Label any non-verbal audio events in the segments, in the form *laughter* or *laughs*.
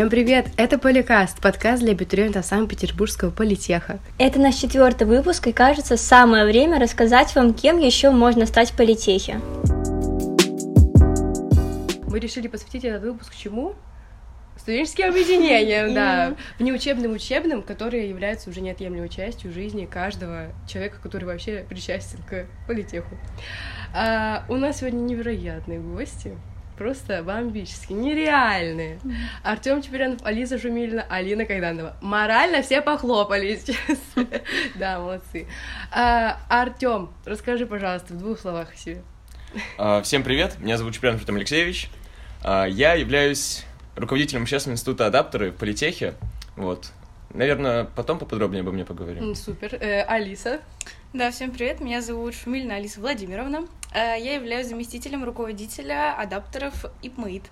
Всем привет! Это Поликаст, подкаст для абитуриентов Санкт-Петербургского политеха. Это наш четвертый выпуск, и кажется, самое время рассказать вам, кем еще можно стать в политехе. Мы решили посвятить этот выпуск чему? Студенческим объединениям, да, внеучебным учебным, которые являются уже неотъемлемой частью жизни каждого человека, который вообще причастен к политеху. А, у нас сегодня невероятные гости просто бомбические, нереальные. Артем Чеперянов, Алиса Жумилина, Алина Кайданова. Морально все похлопали сейчас. *laughs* Да, молодцы. А, Артем, расскажи, пожалуйста, в двух словах о себе. А, всем привет, меня зовут Чеперянов Артем Алексеевич. А, я являюсь руководителем общественного института адаптеры в политехе. Вот. Наверное, потом поподробнее обо мне поговорим. Супер. Э, Алиса. Да, всем привет, меня зовут Шумильна Алиса Владимировна. Э, я являюсь заместителем руководителя адаптеров ИПМИД.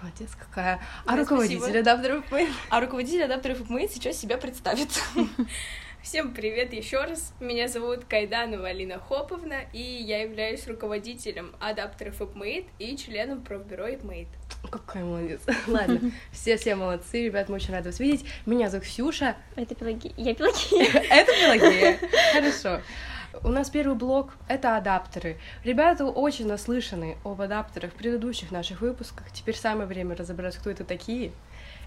Молодец какая. А да, руководитель спасибо. адаптеров ИПМИД? А руководитель адаптеров ИПМИД сейчас себя представит. *laughs* Всем привет еще раз. Меня зовут Кайданова Алина Хоповна, и я являюсь руководителем адаптеров ИПМИД и членом профбюро ИПМИД. Какая молодец. *laughs* Ладно, все все молодцы, ребят, мы очень рады вас видеть. Меня зовут Ксюша. Это Пелагея. Я Пелагея. *laughs* Это Пелагея. Хорошо. У нас первый блок — это адаптеры. Ребята очень наслышаны об адаптерах в предыдущих наших выпусках. Теперь самое время разобраться, кто это такие.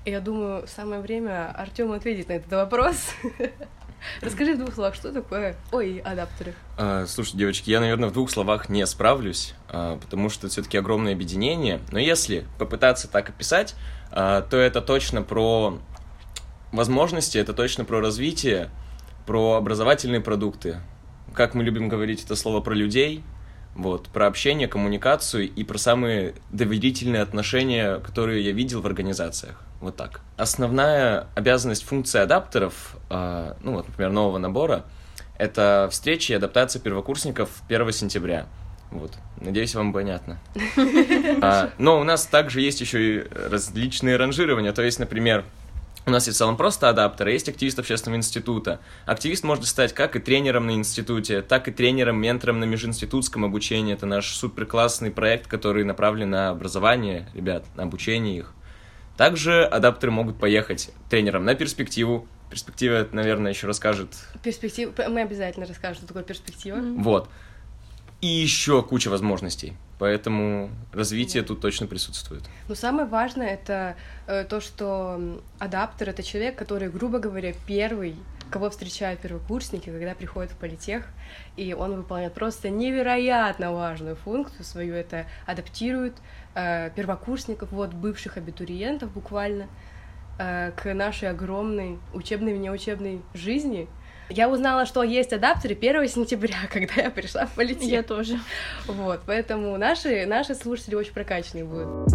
И я думаю, самое время Артему ответить на этот вопрос. *laughs* Расскажи в двух словах, что такое ой, адаптеры? А, слушай, девочки, я, наверное, в двух словах не справлюсь, а, потому что это все-таки огромное объединение. Но если попытаться так описать, а, то это точно про возможности, это точно про развитие, про образовательные продукты. Как мы любим говорить это слово про людей, вот, про общение, коммуникацию и про самые доверительные отношения, которые я видел в организациях. Вот так. Основная обязанность функции адаптеров, э, ну вот, например, нового набора, это встречи и адаптация первокурсников 1 сентября. Вот. Надеюсь, вам понятно. *laughs* А, но у нас также есть еще и различные ранжирования. То есть, например, у нас есть в целом просто адаптер, есть активист общественного института. Активист может стать как и тренером на институте, так и тренером, ментором на межинститутском обучении. Это наш супер классный проект, который направлен на образование ребят, на обучение их. Также адаптеры могут поехать тренером на перспективу. Перспектива, наверное, еще расскажет. Перспектива. Мы обязательно расскажем, что такое перспектива. Mm-hmm. Вот. И еще куча возможностей. Поэтому развитие тут точно присутствует. Но самое важное это э, то, что адаптер это человек, который, грубо говоря, первый, кого встречают первокурсники, когда приходят в политех, и он выполняет просто невероятно важную функцию свою, это адаптирует э, первокурсников, вот бывших абитуриентов буквально, э, к нашей огромной учебной и неучебной жизни, я узнала, что есть адаптеры 1 сентября, *laughs* когда я пришла в политех. Я тоже. Вот, поэтому наши, наши слушатели очень прокачанные будут.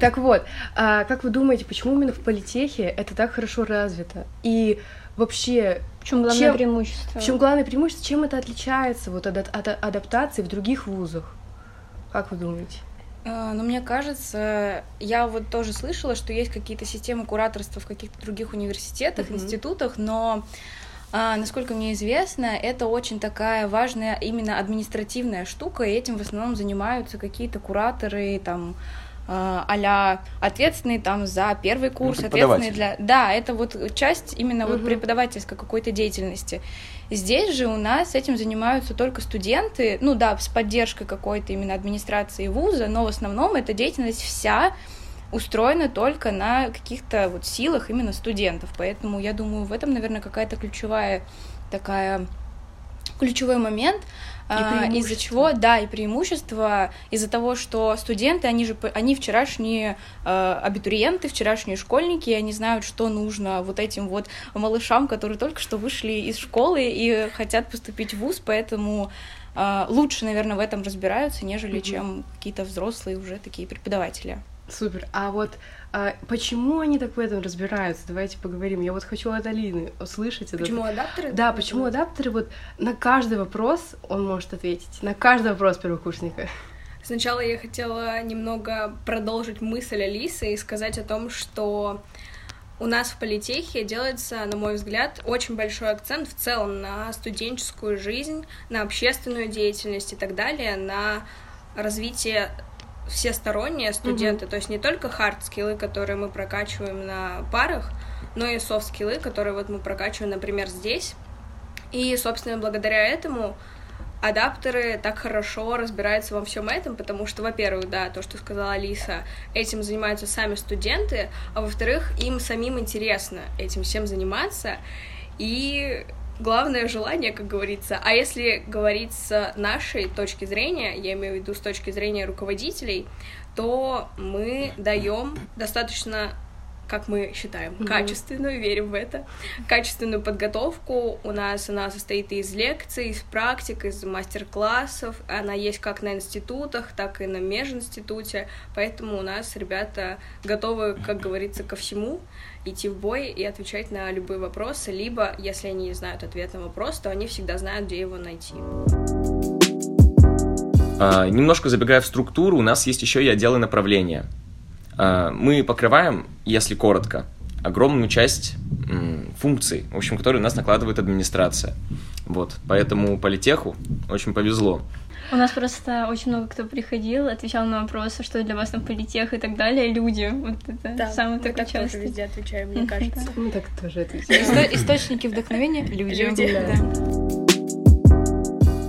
Так вот, а как вы думаете, почему именно в политехе это так хорошо развито? И вообще... В чем главное чем, преимущество? В чем главное преимущество? Чем это отличается вот, от, от адаптации в других вузах? Как вы думаете? А, ну, мне кажется, я вот тоже слышала, что есть какие-то системы кураторства в каких-то других университетах, mm-hmm. институтах, но а, насколько мне известно, это очень такая важная именно административная штука, и этим в основном занимаются какие-то кураторы, там, а ответственные там за первый курс, ну, ответственные для... Да, это вот часть именно угу. вот преподавательской какой-то деятельности. Здесь же у нас этим занимаются только студенты, ну да, с поддержкой какой-то именно администрации вуза, но в основном эта деятельность вся устроена только на каких-то вот силах именно студентов. Поэтому я думаю, в этом, наверное, какая-то ключевая такая ключевой момент. А, из-за чего, да, и преимущество из-за того, что студенты, они же, они вчерашние э, абитуриенты, вчерашние школьники, и они знают, что нужно вот этим вот малышам, которые только что вышли из школы и хотят поступить в ВУЗ, поэтому э, лучше, наверное, в этом разбираются, нежели mm-hmm. чем какие-то взрослые уже такие преподаватели. Супер. А вот а почему они так в этом разбираются? Давайте поговорим. Я вот хочу от Алины услышать. Почему это. адаптеры? Да, почему адаптеры? Вот на каждый вопрос он может ответить. На каждый вопрос первокурсника. Сначала я хотела немного продолжить мысль Алисы и сказать о том, что у нас в политехе делается, на мой взгляд, очень большой акцент в целом на студенческую жизнь, на общественную деятельность и так далее, на развитие всесторонние студенты, mm-hmm. то есть не только хард-скиллы, которые мы прокачиваем на парах, но и софт-скиллы, которые вот мы прокачиваем, например, здесь. И, собственно, благодаря этому адаптеры так хорошо разбираются во всем этом, потому что, во-первых, да, то, что сказала Алиса, этим занимаются сами студенты, а во-вторых, им самим интересно этим всем заниматься, и главное желание, как говорится. А если говорить с нашей точки зрения, я имею в виду с точки зрения руководителей, то мы даем достаточно как мы считаем, mm-hmm. качественную, верим в это, качественную подготовку. У нас она состоит из лекций, из практик, из мастер-классов. Она есть как на институтах, так и на межинституте. Поэтому у нас ребята готовы, как говорится, ко всему идти в бой и отвечать на любые вопросы, либо, если они не знают ответ на вопрос, то они всегда знают, где его найти. А, немножко забегая в структуру, у нас есть еще и отделы направления. А, мы покрываем, если коротко, огромную часть функций, в общем, которые у нас накладывает администрация. Вот, поэтому политеху очень повезло. У нас просто очень много кто приходил, отвечал на вопросы, что для вас там политех и так далее, люди. Вот это да, самый мы такой так часто. тоже везде отвечаем, мне кажется. Мы так тоже отвечаем. Источники вдохновения — люди. Люди,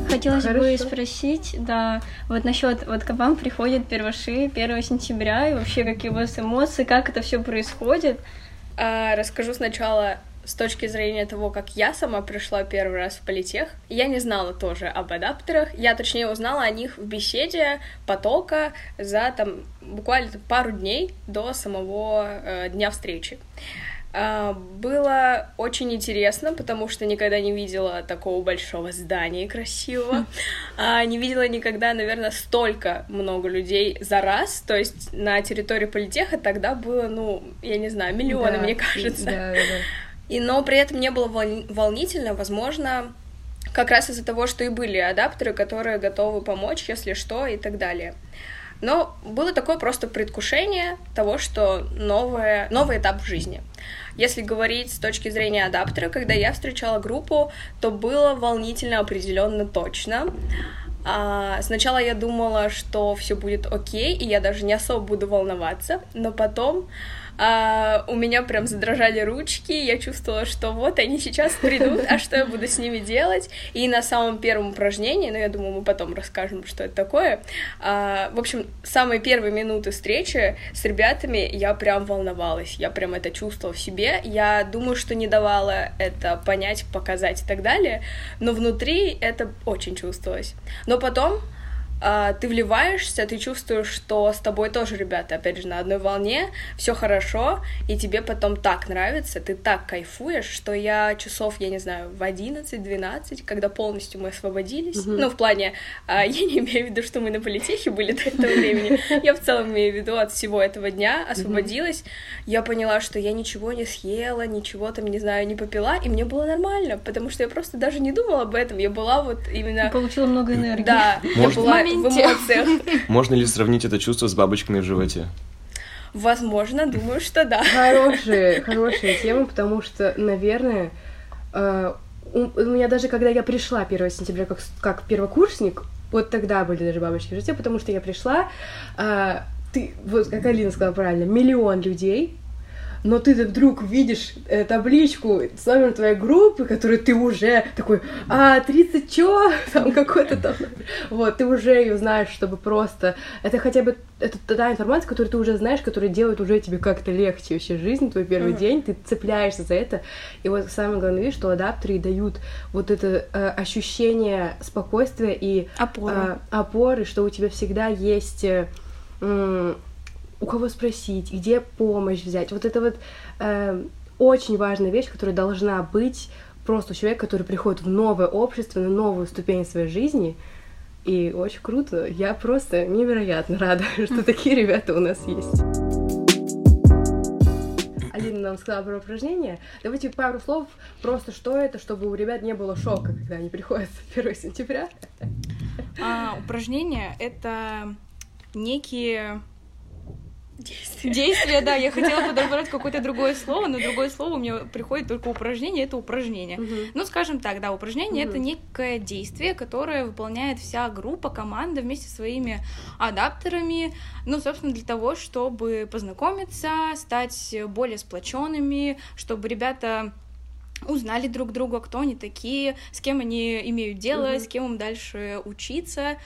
Хотелось Хорошо. бы спросить, да, вот насчет вот к вам приходят первоши 1 сентября, и вообще какие у вас эмоции, как это все происходит? А, расскажу сначала с точки зрения того, как я сама пришла первый раз в политех, я не знала тоже об адаптерах. Я, точнее, узнала о них в беседе потока за там буквально пару дней до самого э, дня встречи. А, было очень интересно, потому что никогда не видела такого большого здания красивого. А, не видела никогда, наверное, столько много людей за раз. То есть на территории политеха тогда было, ну, я не знаю, миллионы, да, мне кажется. Да, да, да. И, но при этом не было волнительно, возможно, как раз из-за того, что и были адаптеры, которые готовы помочь, если что, и так далее. Но было такое просто предвкушение того, что новое, новый этап в жизни. Если говорить с точки зрения адаптера, когда я встречала группу, то было волнительно определенно точно. А, сначала я думала, что все будет окей, и я даже не особо буду волноваться, но потом а, у меня прям задрожали ручки, я чувствовала, что вот они сейчас придут, а что я буду с ними делать? И на самом первом упражнении, ну, я думаю, мы потом расскажем, что это такое, а, в общем, самые первые минуты встречи с ребятами я прям волновалась, я прям это чувствовала в себе, я думаю, что не давала это понять, показать и так далее, но внутри это очень чувствовалось. Но потом а, ты вливаешься, ты чувствуешь, что с тобой тоже ребята, опять же, на одной волне, все хорошо, и тебе потом так нравится, ты так кайфуешь, что я часов, я не знаю, в 11-12, когда полностью мы освободились, mm-hmm. ну, в плане, а, *laughs* я не имею в виду, что мы на политехе были до этого времени, я в целом имею в виду от всего этого дня освободилась, я поняла, что я ничего не съела, ничего там, не знаю, не попила, и мне было нормально, потому что я просто даже не думала об этом, я была вот именно... Получила много энергии. Да, я была в эмоциях. *laughs* Можно ли сравнить это чувство с бабочками в животе? Возможно, думаю, что да. Хорошая, *laughs* хорошая тема, потому что, наверное, э, у, у меня даже, когда я пришла 1 сентября как, как первокурсник, вот тогда были даже бабочки в животе, потому что я пришла, э, ты, вот как Алина сказала правильно, миллион людей, но ты вдруг видишь э, табличку с номером твоей группы, которую ты уже такой, а, 30 чё? *laughs* Там какой-то там... Вот, ты уже ее знаешь, чтобы просто... Это хотя бы... Это та информация, которую ты уже знаешь, которая делает уже тебе как-то легче вообще жизнь, твой первый mm-hmm. день, ты цепляешься за это. И вот самое главное, видишь, что адаптеры дают вот это э, ощущение спокойствия и... Опоры. Э, опоры, что у тебя всегда есть... Э, у кого спросить, где помощь взять. Вот это вот э, очень важная вещь, которая должна быть просто у человека, который приходит в новое общество, на новую ступень своей жизни. И очень круто. Я просто невероятно рада, *laughs* что такие ребята у нас есть. Алина нам сказала про упражнение. Давайте пару слов просто, что это, чтобы у ребят не было шока, когда они приходят *laughs* 1 сентября. А, упражнения — это некие Действие. Действие, да. Я хотела подобрать какое-то другое слово, но другое слово у меня приходит только упражнение, это упражнение. Угу. Ну, скажем так, да, упражнение угу. это некое действие, которое выполняет вся группа, команда вместе со своими адаптерами, ну, собственно, для того, чтобы познакомиться, стать более сплоченными, чтобы ребята узнали друг друга, кто они такие, с кем они имеют дело, угу. с кем им дальше учиться.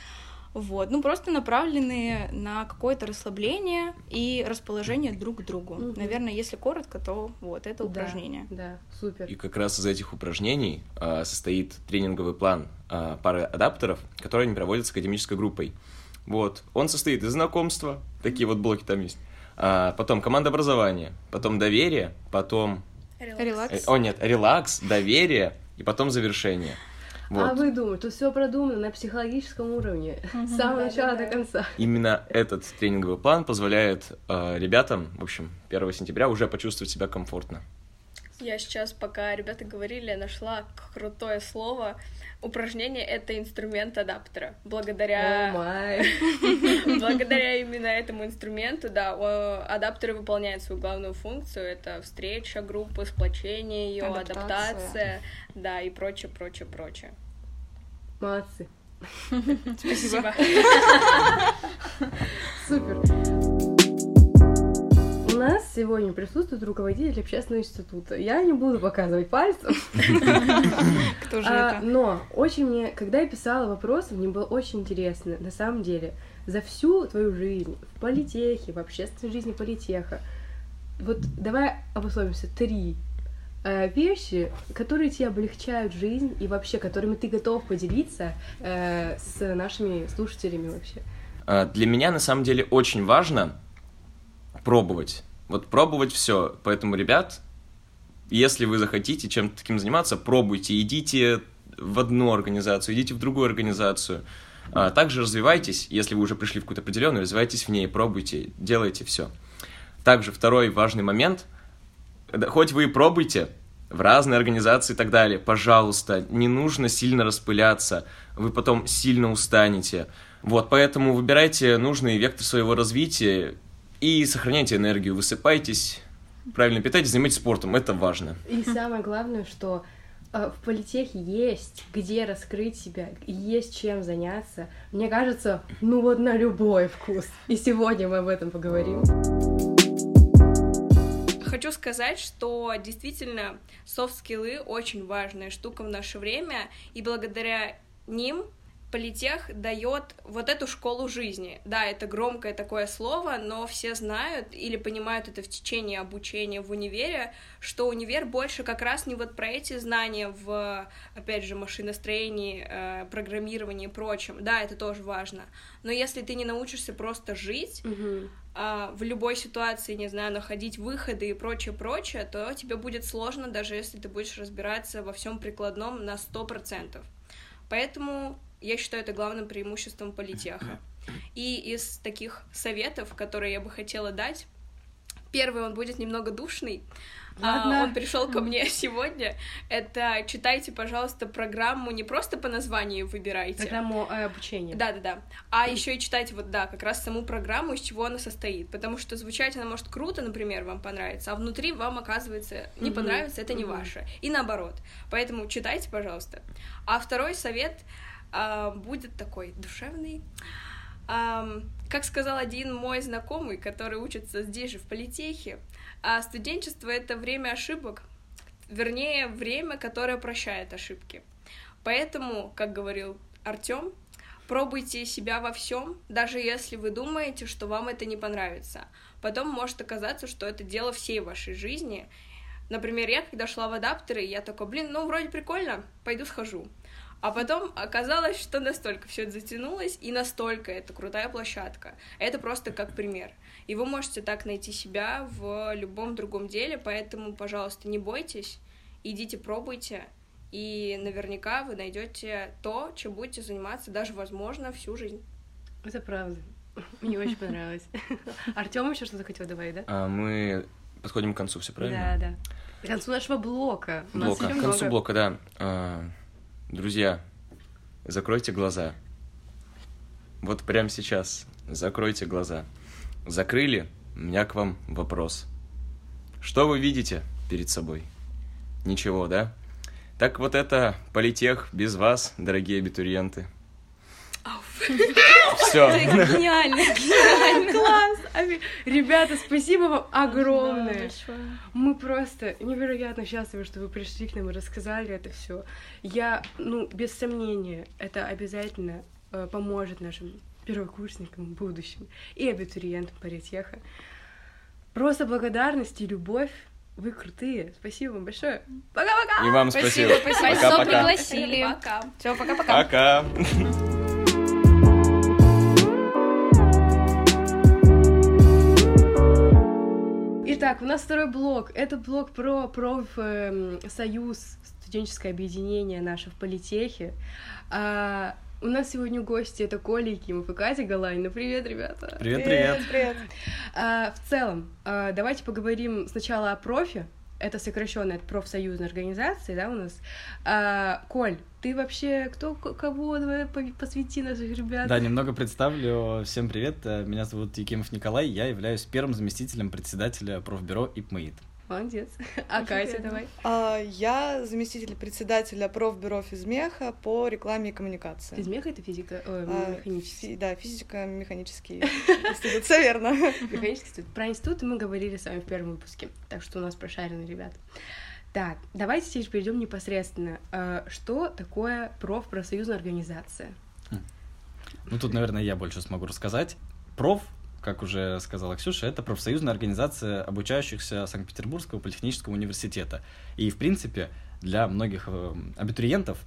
Вот, ну просто направленные на какое-то расслабление и расположение друг к другу. Угу. Наверное, если коротко, то вот это упражнение. Да, да, супер. И как раз из этих упражнений а, состоит тренинговый план а, пары адаптеров, которые они проводят с академической группой. Вот, он состоит из знакомства, такие вот блоки там есть, а, потом команда образования, потом доверие, потом Релакс. Э, о, нет, релакс, доверие и потом завершение. А вот. А вы думаете, тут все продумано на психологическом уровне, с самого начала до конца. Именно этот тренинговый план позволяет э, ребятам, в общем, 1 сентября уже почувствовать себя комфортно. Я сейчас, пока ребята говорили, нашла крутое слово. Упражнение — это инструмент адаптера. Благодаря... Oh *laughs* Благодаря *laughs* именно этому инструменту, да, адаптеры выполняют свою главную функцию. Это встреча группы, сплочение ее, адаптация. адаптация, да, и прочее, прочее, прочее. Молодцы. Спасибо. Супер нас сегодня присутствует руководитель общественного института. Я не буду показывать пальцем. Кто же а, это? Но очень мне, когда я писала вопросы, мне было очень интересно, на самом деле, за всю твою жизнь в политехе, в общественной жизни политеха, вот давай обусловимся три э, вещи, которые тебе облегчают жизнь и вообще, которыми ты готов поделиться э, с нашими слушателями вообще. А, для меня на самом деле очень важно пробовать. Вот пробовать все. Поэтому, ребят, если вы захотите чем-то таким заниматься, пробуйте, идите в одну организацию, идите в другую организацию. Также развивайтесь, если вы уже пришли в какую-то определенную, развивайтесь в ней, пробуйте, делайте все. Также второй важный момент, хоть вы и пробуйте в разные организации и так далее, пожалуйста, не нужно сильно распыляться, вы потом сильно устанете. Вот, поэтому выбирайте нужный вектор своего развития, и сохраняйте энергию, высыпайтесь, правильно питайтесь, занимайтесь спортом, это важно. И самое главное, что э, в политехе есть где раскрыть себя, есть чем заняться. Мне кажется, ну вот на любой вкус. И сегодня мы об этом поговорим. Хочу сказать, что действительно софт-скиллы очень важная штука в наше время, и благодаря ним политех дает вот эту школу жизни. Да, это громкое такое слово, но все знают или понимают это в течение обучения в универе, что универ больше как раз не вот про эти знания в, опять же, машиностроении, э, программировании и прочем. Да, это тоже важно. Но если ты не научишься просто жить, угу. в любой ситуации, не знаю, находить выходы и прочее, прочее, то тебе будет сложно, даже если ты будешь разбираться во всем прикладном на сто процентов. Поэтому я считаю это главным преимуществом политеха. И из таких советов, которые я бы хотела дать, первый он будет немного душный. Ладно. А, он пришел ко мне *laughs* сегодня. Это читайте, пожалуйста, программу не просто по названию выбирайте. Программу э, обучения. Да, да, да. А еще и читайте вот да, как раз саму программу, из чего она состоит. Потому что звучать она может круто, например, вам понравится, а внутри вам оказывается не mm-hmm. понравится, это не mm-hmm. ваше. И наоборот. Поэтому читайте, пожалуйста. А второй совет а, будет такой душевный. А, как сказал один мой знакомый, который учится здесь же, в политехе, а студенчество — это время ошибок, вернее, время, которое прощает ошибки. Поэтому, как говорил Артем, пробуйте себя во всем, даже если вы думаете, что вам это не понравится. Потом может оказаться, что это дело всей вашей жизни. Например, я когда шла в адаптеры, я такой, блин, ну вроде прикольно, пойду схожу. А потом оказалось, что настолько все это затянулось, и настолько это крутая площадка. Это просто как пример. И вы можете так найти себя в любом другом деле, поэтому, пожалуйста, не бойтесь, идите, пробуйте, и наверняка вы найдете то, чем будете заниматься даже, возможно, всю жизнь. Это правда. Мне очень понравилось. *laughs* Артем еще что-то хотел добавить, да? А, мы подходим к концу, все правильно? Да, да. К концу нашего блока. Блока. К концу блока, да. Друзья, закройте глаза. Вот прямо сейчас закройте глаза. Закрыли, у меня к вам вопрос. Что вы видите перед собой? Ничего, да? Так вот это политех без вас, дорогие абитуриенты. Все. Гениально, *laughs* гениально. Класс! Ребята, спасибо вам огромное. Мы просто невероятно счастливы, что вы пришли к нам и рассказали это все. Я, ну, без сомнения, это обязательно э, поможет нашим первокурсникам в будущем и абитуриентам политеха. Просто благодарность и любовь. Вы крутые. Спасибо вам большое. Пока-пока. И вам спасибо. Спасибо, что Пока-пока. пригласили. Пока. Все, пока-пока. Пока. *laughs* Итак, у нас второй блок. Это блок про профсоюз, студенческое объединение наше в политехе. А, у нас сегодня гости это Коля Якимов и Катя Галань. Ну, привет, ребята. Привет, привет. Привет. А, в целом, а, давайте поговорим сначала о профи. Это сокращенная от профсоюзной организации, да, у нас. А, Коль, ты вообще кто, кого? Давай по- посвяти наших ребят. Да, немного представлю. Всем привет. Э, Меня зовут Якимов Николай. Я являюсь первым заместителем председателя профбюро ИПМАИД. Молодец. *laughs* А Катя, давай. А, Я заместитель председателя профбюро физмеха по рекламе и коммуникации. Физмех это физика, ой, А, механический. фи- Да, физико-механический *laughs* институт, все верно. Механический институт. Про институт мы говорили с вами в первом выпуске, так что у нас прошаренные ребята. Так, давайте теперь перейдем непосредственно. Э, Что такое профпрофсоюзная организация? Ну, тут, наверное, я больше смогу рассказать. Проф, как уже сказала Ксюша, это профсоюзная организация обучающихся Санкт-Петербургского политехнического университета. И, в принципе, для многих э, абитуриентов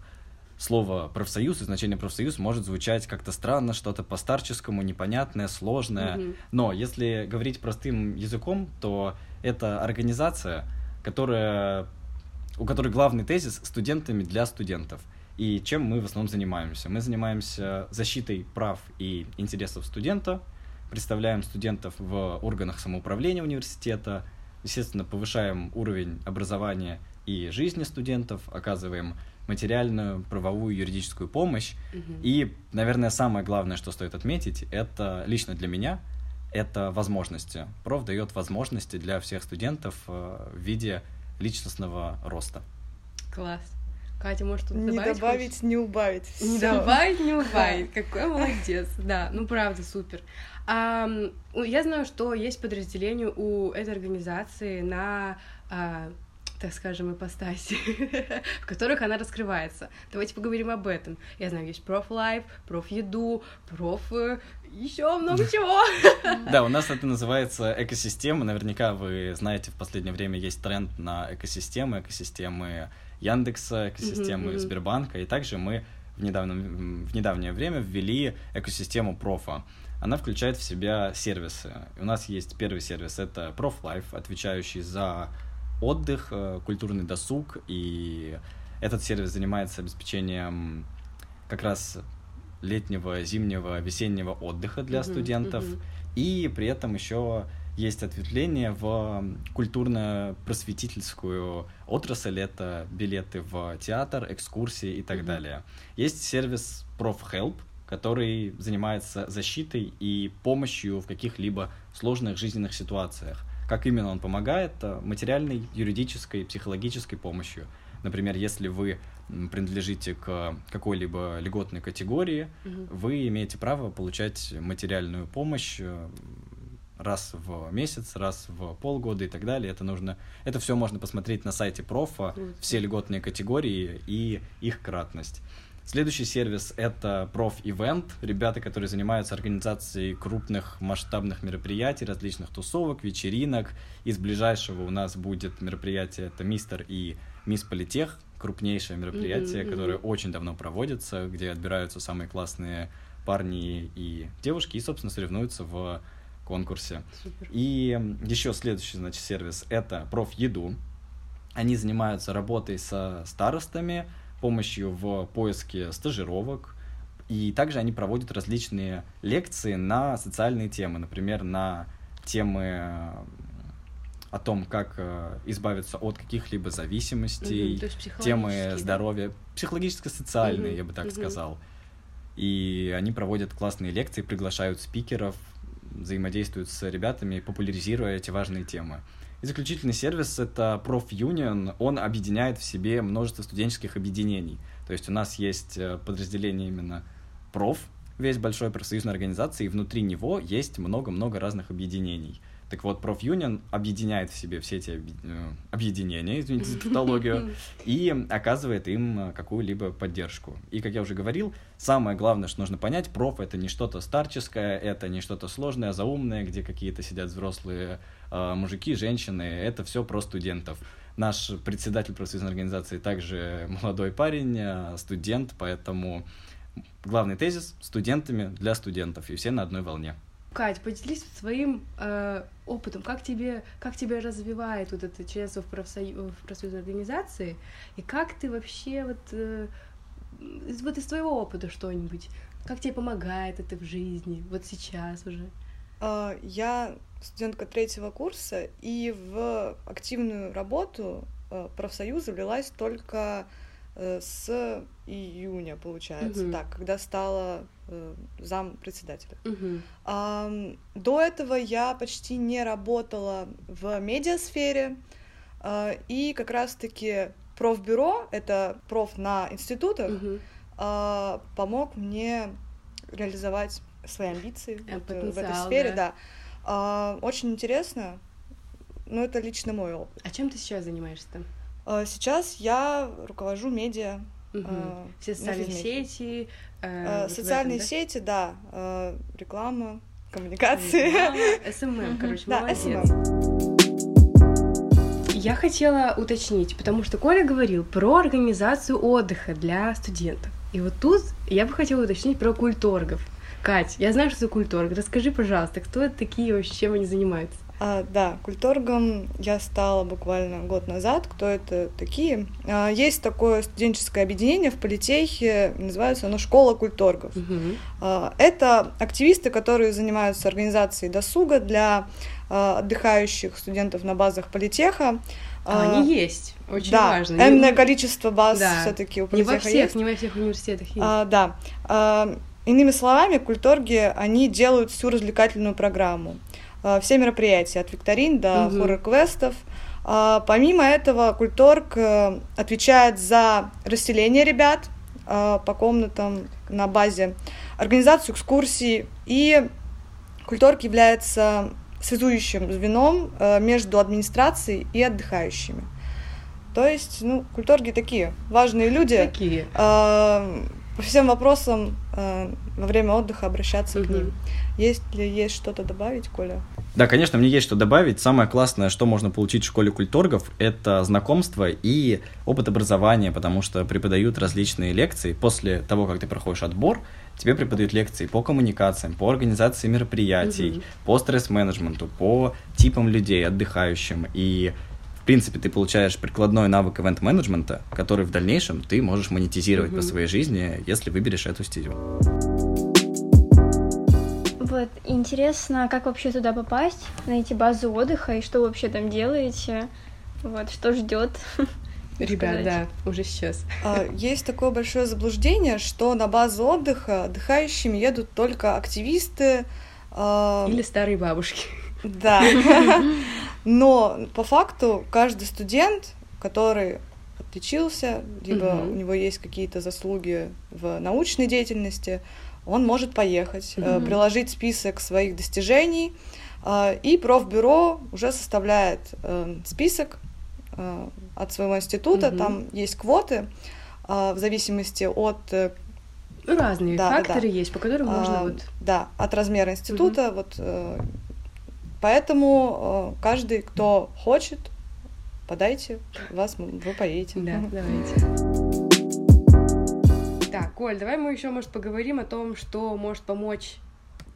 слово профсоюз и значение профсоюз может звучать как-то странно, что-то по-старческому, непонятное, сложное. Мгм. Но если говорить простым языком, то это организация, которая, у которой главный тезис студентами для студентов. И чем мы в основном занимаемся? Мы занимаемся защитой прав и интересов студента, представляем студентов в органах самоуправления университета, естественно, повышаем уровень образования и жизни студентов, оказываем материальную, правовую, юридическую помощь. Мгм. И, наверное, самое главное, что стоит отметить, это лично для меня, это возможности. Проф дает возможности для всех студентов э, в виде личностного роста. Класс. Катя, может, тут Не добавить? добавить, хочешь? не убавить. Не Всё. добавить, не *laughs* убавить. Какой молодец. Да, ну правда, супер. А, я знаю, что есть подразделение у этой организации на, а, так скажем, ипостаси, *laughs* в которых она раскрывается. Давайте поговорим об этом. Я знаю, есть профлайф, профеду, проф... еще много чего. *laughs* Да, у нас это называется экосистема. Наверняка вы знаете, в последнее время есть тренд на экосистемы, экосистемы Яндекса, экосистемы мгм. Сбербанка. И также мы в, недавнем, в недавнее время ввели экосистему профа. Она включает в себя сервисы. У нас есть первый сервис, это ProfLife, отвечающий за отдых, э, культурный досуг. И этот сервис занимается обеспечением как раз летнего, зимнего, весеннего отдыха для Мгм, студентов. И при этом еще есть ответвление в культурно-просветительскую отрасль. Это билеты в театр, экскурсии и так Мгм. далее. Есть сервис ProfHelp, который занимается защитой и помощью в каких-либо сложных жизненных ситуациях. Как именно он помогает? Э, Материальной, юридической, психологической помощью. Например, если вы принадлежите к какой-либо льготной категории, Мгм. вы имеете право получать материальную помощь э, раз в месяц, раз в полгода и так далее. Это нужно, это все можно посмотреть на сайте профа, Круто. все льготные категории и их кратность. Следующий сервис — это проф-ивент. Ребята, которые занимаются организацией крупных масштабных мероприятий, различных тусовок, вечеринок. Из ближайшего у нас будет мероприятие, это Мистер и Мисс Политех, крупнейшее мероприятие, Мгм, которое очень давно проводится, где отбираются самые классные парни и девушки и, собственно, соревнуются в конкурсе. Супер. И еще следующий, значит, сервис — это профеду. Они занимаются работой со старостами, помощью в поиске стажировок, и также они проводят различные лекции на социальные темы, например, на темы о том, как э, избавиться от каких-либо зависимостей, есть темы здоровья, психологическо-социальные, Мгм, я бы так мгм. сказал. И они проводят классные лекции, приглашают спикеров. Взаимодействуют с ребятами, популяризируя эти важные темы. И заключительный сервис — это ProfUnion. Он объединяет в себе множество студенческих объединений. То есть у нас есть э, подразделение именно проф, весь большой профсоюзной организации, и внутри него есть много-много разных объединений. Так вот, профюнион объединяет в себе все эти э, объединения, извините за тавтологию, *laughs* и оказывает им э, какую-либо поддержку. И, как я уже говорил, самое главное, что нужно понять, проф — это не что-то старческое, это не что-то сложное, заумное, где какие-то сидят взрослые э, мужики, женщины, это все про студентов. Наш председатель профсоюзной организации также молодой парень, студент, поэтому главный тезис — студентами для студентов, и все на одной волне. Кать, поделись своим э, опытом, как тебе, как тебя развивает вот это членство в, профсою... в профсоюзной организации, и как ты вообще вот, э, из, вот из твоего опыта что-нибудь, как тебе помогает это в жизни, вот сейчас уже? Uh, я студентка третьего курса, и в активную работу uh, профсоюза влилась только uh, с июня, получается, угу. так, когда стала э, зам председателя. Угу. А, до этого я почти не работала в медиасфере, а, и как раз-таки профбюро, это проф на институтах, угу. а, помог мне реализовать свои амбиции э, вот, в этой сфере, да. да. А, очень интересно, но это лично мой опыт. А чем ты сейчас занимаешься-то? А, сейчас я руковожу медиа Угу. Все социальные сети. Э, социальные этом, да? сети, да. Э, реклама, коммуникации. *laughs* SMM, короче, Да, молодец. Я хотела уточнить, потому что Коля говорил про организацию отдыха для студентов. И вот тут я бы хотела уточнить про культоргов. Кать, я знаю, что за культорг. Расскажи, пожалуйста, кто это такие вообще, чем они занимаются? А, да, культоргом я стала буквально год назад. Кто это такие? А, есть такое студенческое объединение в Политехе, называется оно «Школа культоргов». Угу. А, это активисты, которые занимаются организацией досуга для а, отдыхающих студентов на базах Политеха. А, они есть, очень да, важно. энное количество баз да. все-таки у Политеха не во всех, есть. Не во всех университетах есть. А, да. А, иными словами, культорги, они делают всю развлекательную программу. Э, все мероприятия, от викторин до угу. хоррор-квестов. А, помимо этого, Культорг э, отвечает за расселение ребят э, по комнатам на базе, организацию экскурсий, и Культорг является связующим звеном между администрацией и отдыхающими. То есть, ну, культорги такие важные люди. Такие. По всем вопросам во время отдыха обращаться угу. к ним. Есть ли есть что-то добавить, Коля? Да, конечно, мне есть что добавить. Самое классное, что можно получить в школе культоргов, это знакомство и опыт образования, потому что преподают различные лекции. После того, как ты проходишь отбор, тебе преподают лекции по коммуникациям, по организации мероприятий, угу. по стресс-менеджменту, по типам людей, отдыхающим. И принципе, ты получаешь прикладной навык ивент-менеджмента, который в дальнейшем ты можешь монетизировать угу. по своей жизни, если выберешь эту стезю. Вот, интересно, как вообще туда попасть, найти базу отдыха и что вообще там делаете, вот, что ждет. *laughs* Ребят, да, уже сейчас. А, есть такое большое заблуждение, что на базу отдыха отдыхающими едут только активисты. А, Или старые бабушки. Да. *laughs* Но по факту каждый студент, который отличился, либо угу. у него есть какие-то заслуги в научной деятельности, он может поехать, mm-hmm. приложить список своих достижений, э, и профбюро уже составляет э, список от своего института, mm-hmm. там есть квоты в зависимости от разные да, факторы да. есть, по которым можно а, вот да от размера института угу. вот поэтому каждый кто хочет подайте вас вы поедете да давайте так, Коль, давай мы еще, может, поговорим о том, что может помочь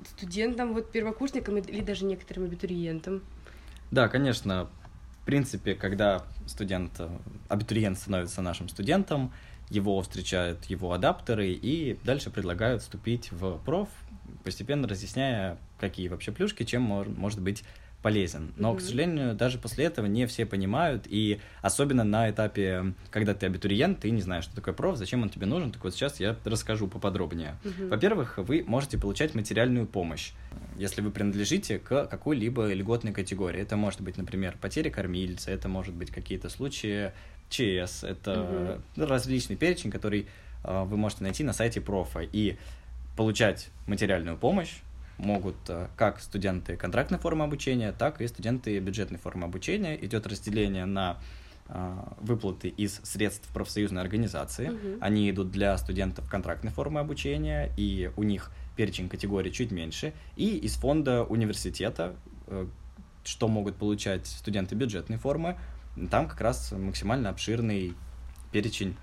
студентам, вот первокурсникам или даже некоторым абитуриентам. Да, конечно. В принципе, когда студент, абитуриент становится нашим студентом, его встречают его адаптеры и дальше предлагают вступить в проф, постепенно разъясняя, какие вообще плюшки, чем может быть полезен. Но, mm-hmm. к сожалению, даже после этого не все понимают, и особенно на этапе, когда ты абитуриент, ты не знаешь, что такое проф, зачем он тебе нужен, так вот сейчас я расскажу поподробнее. Mm-hmm. Во-первых, вы можете получать материальную помощь, если вы принадлежите к какой-либо льготной категории. Это может быть, например, потеря кормильца, это может быть какие-то случаи ЧС, это mm-hmm. различный перечень, который э, вы можете найти на сайте профа. И получать материальную помощь могут э, как студенты контрактной формы обучения, так и студенты бюджетной формы обучения. Идет разделение на э, выплаты из средств профсоюзной организации. Угу. Они идут для студентов контрактной формы обучения, и у них перечень категорий чуть меньше. И из фонда университета, э, что могут получать студенты бюджетной формы, там как раз максимально обширный перечень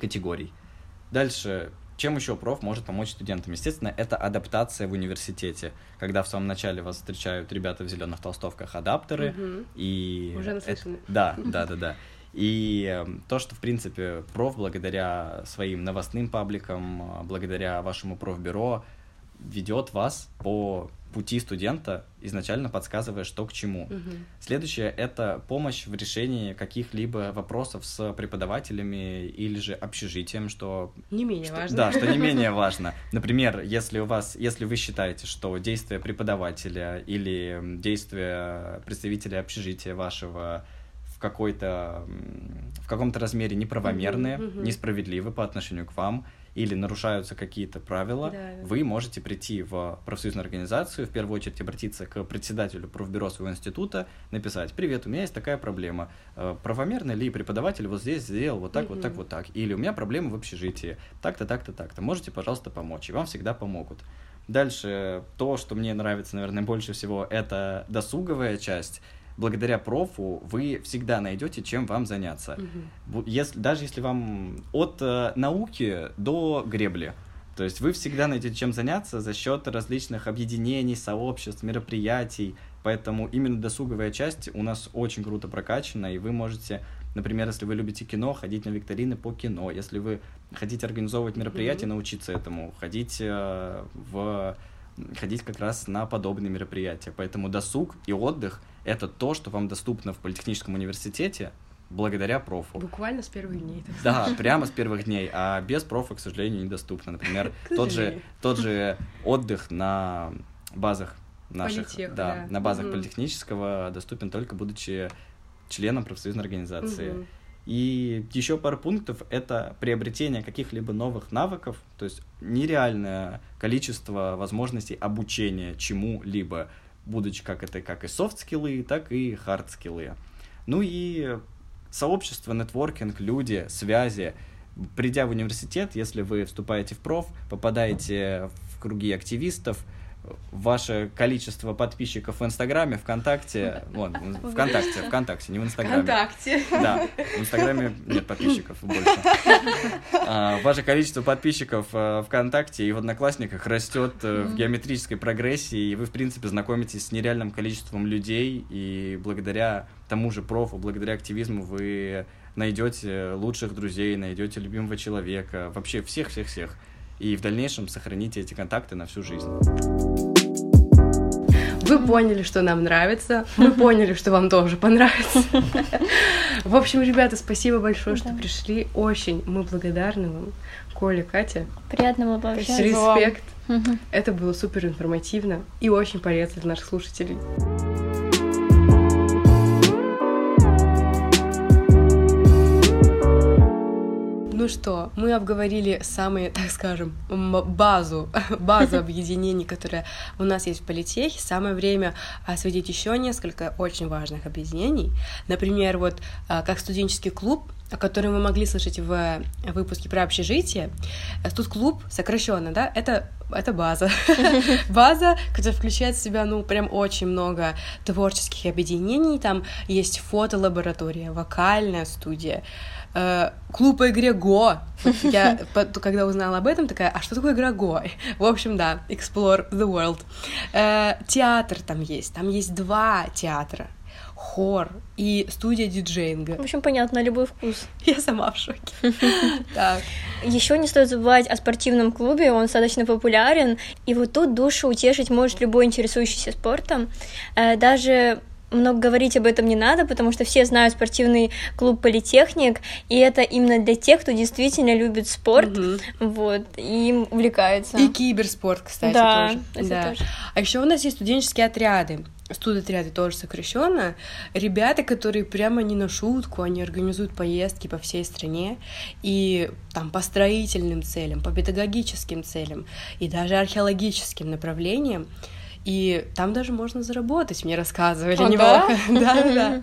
категорий. Дальше чем еще проф может помочь студентам? Естественно, это адаптация в университете, когда в самом начале вас встречают ребята в зеленых толстовках адаптеры угу. и уже наслышаны. Это... Да, да, да, да. И эм, то, что, в принципе, проф благодаря своим новостным пабликам, благодаря вашему профбюро ведет вас по пути студента, изначально подсказывая, что к чему. Угу. Следующее — это помощь в решении каких-либо вопросов с преподавателями или же общежитием, что... Не менее что, важно. Да, что не менее *laughs* важно. Например, если у вас, если вы считаете, что действия преподавателя или действия представителя общежития вашего в какой-то в каком-то размере неправомерные, mm-hmm, mm-hmm. несправедливы по отношению к вам, или нарушаются какие-то правила, да, да. вы можете прийти в профсоюзную организацию, в первую очередь обратиться к председателю профбюро своего института, написать «Привет, у меня есть такая проблема. Э, правомерно ли преподаватель вот здесь сделал вот так, угу. вот так, вот так? Или у меня проблемы в общежитии. Так-то, так-то, так-то. Можете, пожалуйста, помочь?» И вам всегда помогут. Дальше, то, что мне нравится, наверное, больше всего, это досуговая часть благодаря профу вы всегда найдете, чем вам заняться. Угу. Если, даже если вам от э, науки до гребли. То есть вы всегда найдете чем заняться за счет различных объединений, сообществ, мероприятий. Поэтому именно досуговая часть у нас очень круто прокачана, и вы можете, например, если вы любите кино, ходить на викторины по кино. Если вы хотите организовывать мероприятия, mm-hmm. научиться этому, ходить э, в ходить как раз на подобные мероприятия. Поэтому досуг и отдых — это то, что вам доступно в Политехническом университете, благодаря профу. Буквально с первых дней. Да, прямо с первых дней, а без профа, к сожалению, недоступно. Например, *laughs* тот же, тот же отдых на базах наших, Политех, да, да, на базах угу. политехнического доступен только будучи членом профсоюзной организации. Угу. И еще пару пунктов — это приобретение каких-либо новых навыков, то есть нереальное количество возможностей обучения чему-либо, будучи как это как и софт-скиллы, так и хард-скиллы. Ну и сообщество, нетворкинг, люди, связи. Придя в университет, если вы вступаете в проф, попадаете в круги активистов, ваше количество подписчиков в Инстаграме, ВКонтакте, *laughs* вон, ВКонтакте, ВКонтакте, не в Инстаграме. ВКонтакте. Да, в Инстаграме нет подписчиков больше. *laughs* А, ваше количество подписчиков э, ВКонтакте и в Одноклассниках растет э, в геометрической прогрессии, и вы, в принципе, знакомитесь с нереальным количеством людей, и благодаря тому же профу, благодаря активизму вы найдете лучших друзей, найдете любимого человека, вообще всех-всех-всех и в дальнейшем сохраните эти контакты на всю жизнь. Вы поняли, что нам нравится, мы *laughs* поняли, что вам тоже понравится. *laughs* В общем, ребята, спасибо большое, что пришли. Очень мы благодарны вам. Коля, Катя. Приятно было пообщаться. Респект. Это было супер информативно и очень полезно для наших слушателей. Ну что, мы обговорили самые, так скажем, базу, *laughs* базу объединений, которые у нас есть в политехе. Самое время осветить еще несколько очень важных объединений. Например, вот а, как студенческий клуб, о котором вы могли слышать в выпуске про общежитие. Тут клуб, сокращенно, да, это, это база. *laughs* база, которая включает в себя, ну, прям очень много творческих объединений. Там есть фотолаборатория, вокальная студия, Э, клуб по игре Го. Я, *laughs* когда узнала об этом, такая, а что такое игра Го? *laughs* В общем, да, Explore the World. Э, театр там есть, там есть два театра. Хор и студия диджейнга. В общем, понятно, любой вкус. *laughs* Я сама в шоке. *laughs* Так. Еще не стоит забывать о спортивном клубе, он достаточно популярен, и вот тут душу утешить может любой интересующийся спортом. Э, даже много говорить об этом не надо, потому что все знают спортивный клуб Политехник, и это именно для тех, кто действительно любит спорт, угу. вот, и им увлекается. И киберспорт, кстати, да, тоже. Это да. тоже. А еще у нас есть студенческие отряды. Студотряды тоже сокращенно. Ребята, которые прямо не на шутку, они организуют поездки по всей стране и там по строительным целям, по педагогическим целям и даже археологическим направлениям. И там даже можно заработать, мне рассказывали а, неплохо. Да, *laughs* да, да.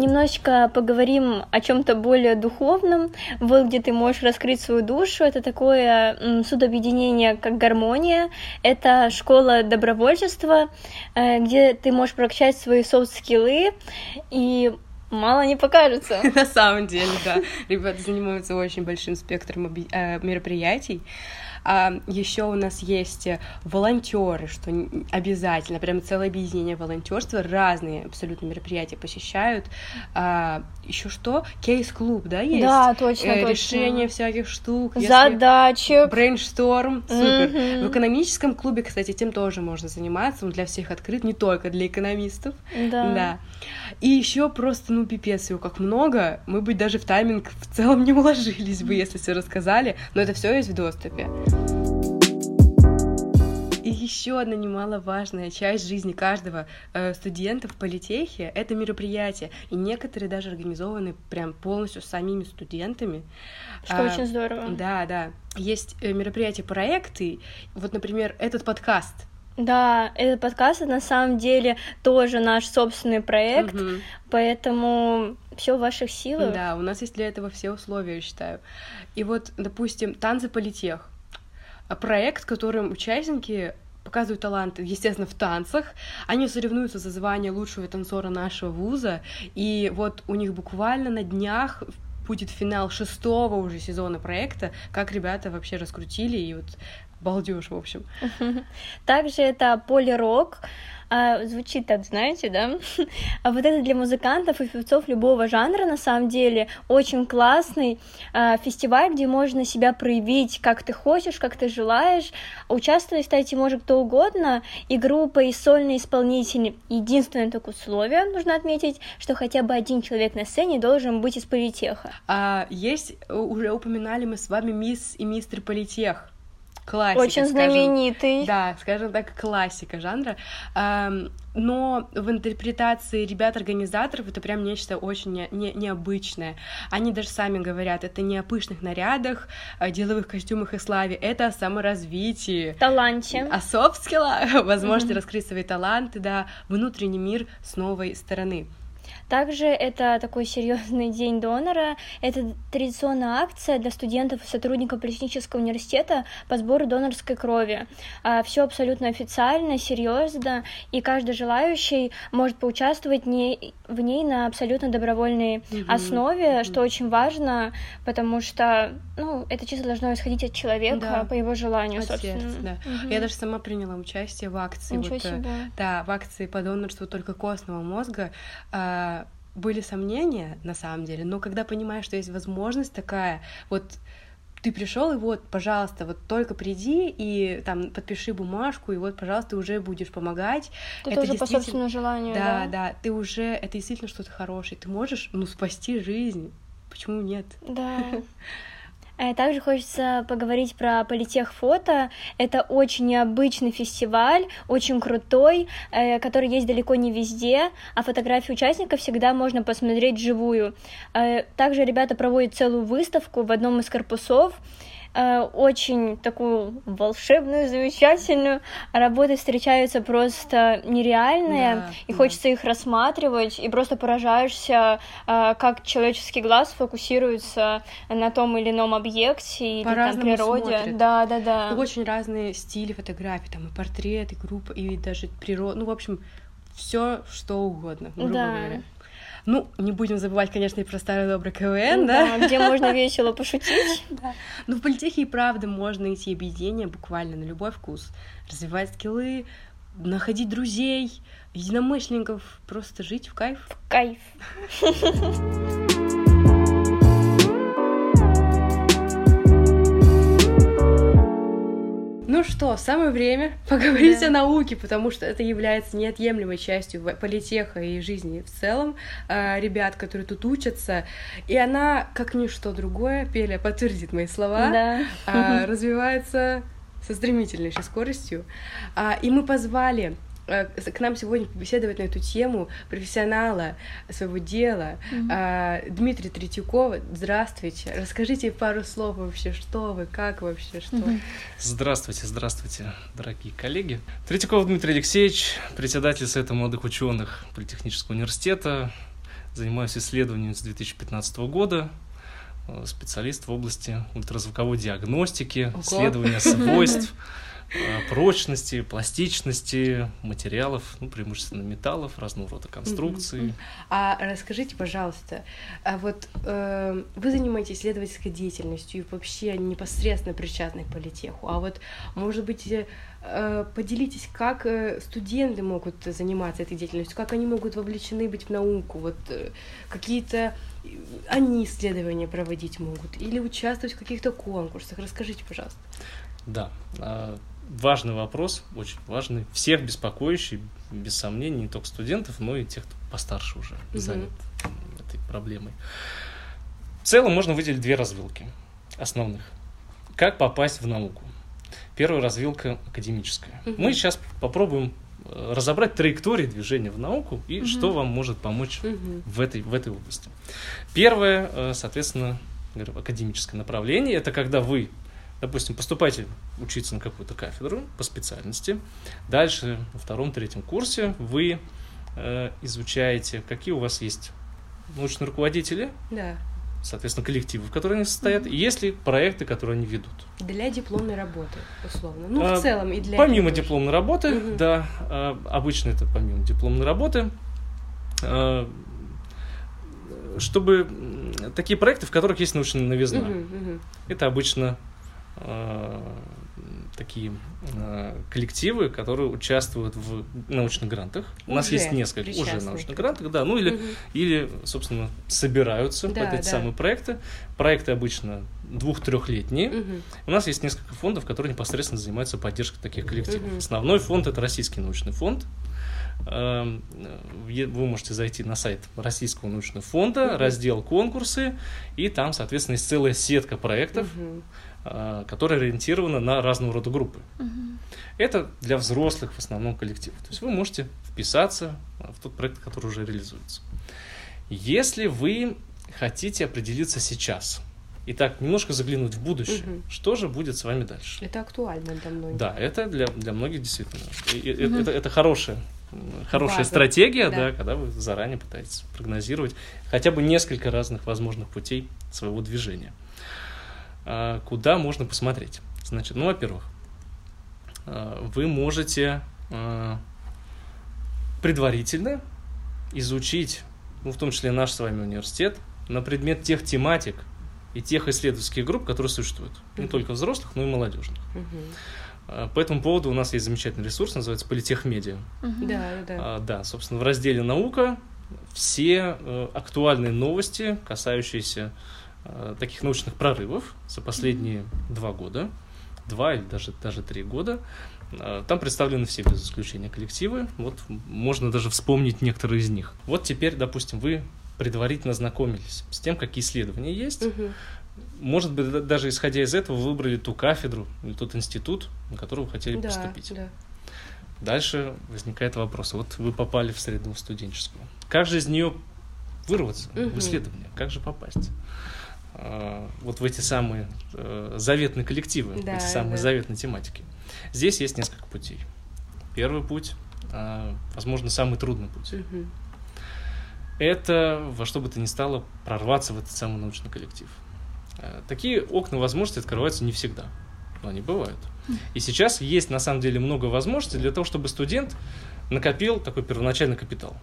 Немножечко поговорим о чем-то более духовном. Вот где ты можешь раскрыть свою душу. Это такое судообъединение, как гармония. Это школа добровольчества, э, где ты можешь прокачать свои софт-скиллы и мало не покажется. *laughs* На самом деле, да. Ребята занимаются очень большим спектром э, мероприятий. А, еще у нас есть волонтеры, что обязательно, прям целое объединение волонтерства, разные абсолютно мероприятия посещают. А, еще что? Кейс-клуб, да, есть? Да, точно, э, точно. Решение всяких штук. Задачи. Брейншторм, супер. Mm-hmm. В экономическом клубе, кстати, тем тоже можно заниматься, он для всех открыт, не только для экономистов. Да. да. И еще просто, ну, пипец, его как много, мы бы даже в тайминг в целом не *laughs* уложились бы, если все рассказали, но это все есть в доступе. И еще одна немаловажная часть жизни каждого э, студента в политехе — это мероприятия. И некоторые даже организованы прям полностью самими студентами. Что а, очень здорово. Да, да. Есть э, мероприятия, проекты. Вот, например, этот подкаст — да, этот подкаст на самом деле тоже наш собственный проект, угу. поэтому все в ваших силах. Да, у нас есть для этого все условия, я считаю. И вот, допустим, танцы политех. А проект, которым участники показывают таланты, естественно, в танцах. Они соревнуются за звание лучшего танцора нашего вуза. И вот у них буквально на днях будет финал шестого уже сезона проекта, как ребята вообще раскрутили и вот балдеж, в общем. Также это полирок, а, звучит так, знаете, да? *laughs* А вот это для музыкантов и певцов любого жанра, на самом деле, очень классный а, фестиваль, где можно себя проявить, как ты хочешь, как ты желаешь. Участвовать, кстати, может кто угодно, и группа, и сольные исполнители. Единственное только условие, нужно отметить, что хотя бы один человек на сцене должен быть из политеха. А, есть, уже упоминали мы с вами мисс и мистер политех классика. Очень скажем, знаменитый. Да, скажем так, классика жанра. Но в интерпретации ребят-организаторов это прям нечто очень не, не, необычное. Они даже сами говорят, это не о пышных нарядах, о деловых костюмах и славе, это о саморазвитии. Таланте. О софт-скиллах, возможности mm-hmm. раскрыть свои таланты, да, внутренний мир с новой стороны. Также это такой серьезный *laughs* день донора. Это традиционная акция для студентов и сотрудников Политехнического университета по сбору донорской крови. А, Все абсолютно официально, серьезно, и каждый желающий может поучаствовать в ней на абсолютно добровольной mm-hmm. основе, mm-hmm. что очень важно, потому что ну, это чисто должно исходить от человека да. по его желанию, от собственно. Сердца, да. Mm-hmm. Я даже сама приняла участие в акции. Ничего вот, э, себе. Да, в акции по донорству только костного мозга. Были сомнения, на самом деле, но когда понимаешь, что есть возможность такая, вот ты пришел и вот, пожалуйста, вот только приди и там подпиши бумажку, и вот, пожалуйста, ты уже будешь помогать. Ты это тоже по собственному желанию, да? Да, да, ты уже, это действительно что-то хорошее, ты можешь, ну, спасти жизнь, почему нет? Да. *laughs* Э, также хочется поговорить про политех фото. Это очень необычный фестиваль, очень крутой, э, который есть далеко не везде, а фотографии участников всегда можно посмотреть вживую. Э, также ребята проводят целую выставку в одном из корпусов, Э, очень такую волшебную, замечательную. Работы встречаются просто нереальные, да, и да. хочется их рассматривать, и просто поражаешься, э, как человеческий глаз фокусируется на том или ином объекте или там природе. Смотрит. Да, да, да. Очень разные стили фотографий, там и портреты, и группа, и даже природа. Ну, в общем, все что угодно, грубо да. говоря. Ну, не будем забывать, конечно, и про старый добрый КВН, да? Да, где можно весело пошутить. *laughs* Да. Ну, в политехе и правда можно найти объединение буквально на любой вкус. Развивать скиллы, находить друзей, единомышленников, просто жить в кайф. В кайф. *laughs* Ну что, самое время *laughs* поговорить Да. о науке, потому что это является неотъемлемой частью политеха и жизни в целом а, ребят, которые тут учатся. И она, как ничто другое, Пеля подтвердит мои слова, Да. а, *laughs* развивается со стремительнейшей скоростью. А, И мы позвали к нам сегодня побеседовать на эту тему профессионала своего дела а, Дмитрия Третьякова. Здравствуйте. Расскажите пару слов вообще, что вы, как вообще, что. Здравствуйте, здравствуйте, дорогие коллеги. Третьяков Дмитрий Алексеевич, председатель Совета молодых ученых Политехнического университета. Занимаюсь исследованием с 2015 года. Э, Специалист в области ультразвуковой диагностики, Ого. исследования *laughs* свойств, э, прочности, пластичности материалов, ну, преимущественно металлов, разного рода конструкций. А расскажите, пожалуйста, а вот э, вы занимаетесь исследовательской деятельностью и вообще непосредственно причастны к политеху, а вот, может быть, э, э, поделитесь, как э, студенты могут заниматься этой деятельностью, как они могут вовлечены быть в науку, вот э, какие-то э, они исследования проводить могут или участвовать в каких-то конкурсах. Расскажите, пожалуйста. Да, а, важный вопрос, очень важный, всех беспокоящий, без сомнений, не только студентов, но и тех, кто постарше уже Мгм. занят этой проблемой. В целом можно выделить две развилки основных. Как попасть в науку? Первая развилка академическая. Мгм. Мы сейчас попробуем э, разобрать траектории движения в науку и Мгм. что вам может помочь Мгм. в этой, в этой области. Первое, э, соответственно, говорю, академическое направление, это когда вы, допустим, поступаете учиться на какую-то кафедру по специальности, дальше на втором-третьем курсе вы э, изучаете, какие у вас есть научные руководители, Да, соответственно, коллективы, в которых они состоят, и есть ли проекты, которые они ведут. для дипломной работы, условно. Ну, А, в целом и для... Помимо дипломной работы, Мгм. да, а, обычно это помимо дипломной работы, а, чтобы такие проекты, в которых есть научная новизна. Мгм. Это обычно такие а, коллективы, которые участвуют в научных грантах. У нас Уже есть несколько уже научных грантов, да, ну или, Мгм. или собственно, собираются Да, под эти да. самые проекты. Проекты обычно двух-трехлетние. Мгм. У нас есть несколько фондов, которые непосредственно занимаются поддержкой таких коллективов. Мгм. Основной фонд это Российский научный фонд. Эм, Вы можете зайти на сайт Российского научного фонда, Мгм. раздел конкурсы, и там, соответственно, есть целая сетка проектов, Мгм. Э, которая ориентирована на разного рода группы. Мгм. Это для взрослых в основном коллективов. То есть вы можете вписаться в тот проект, который уже реализуется. Если вы хотите определиться сейчас, и так немножко заглянуть в будущее, Мгм. что же будет с вами дальше? Это актуально для многих. Да, это для, для многих действительно. И- Мгм. это, это хорошая, хорошая База, стратегия, да. да. когда вы заранее пытаетесь прогнозировать хотя бы несколько разных возможных путей своего движения. А, Куда можно посмотреть? Значит, ну, во-первых, а, вы можете а, предварительно изучить, ну, в том числе наш с вами университет, на предмет тех тематик и тех исследовательских групп, которые существуют. Не только взрослых, но и молодежных. По этому поводу у нас есть замечательный ресурс, называется Политехмедиа. Мгм. Да, да, да. Собственно, в разделе «Наука» все э, актуальные новости, касающиеся таких научных прорывов за последние два года, два или даже, даже три года. Э, Там представлены все без исключения коллективы. Вот можно даже вспомнить некоторые из них. Вот теперь, допустим, вы предварительно знакомились с тем, какие исследования есть. Мгм. Может быть, да- даже исходя из этого, выбрали ту кафедру или тот институт, на который вы хотели Да, поступить. да. Дальше возникает вопрос. Вот вы попали в среду студенческую. Как же из нее вырваться Мгм. в исследование? Как же попасть? А, Вот в эти самые э, заветные коллективы, в Да, эти самые да. заветные тематики. Здесь есть несколько путей. Первый путь, а, возможно, самый трудный путь. Мгм. Это во что бы то ни стало прорваться в этот самый научный коллектив. Э, Такие окна возможностей открываются не всегда, но они бывают. И сейчас есть на самом деле много возможностей для того, чтобы студент накопил такой первоначальный капитал.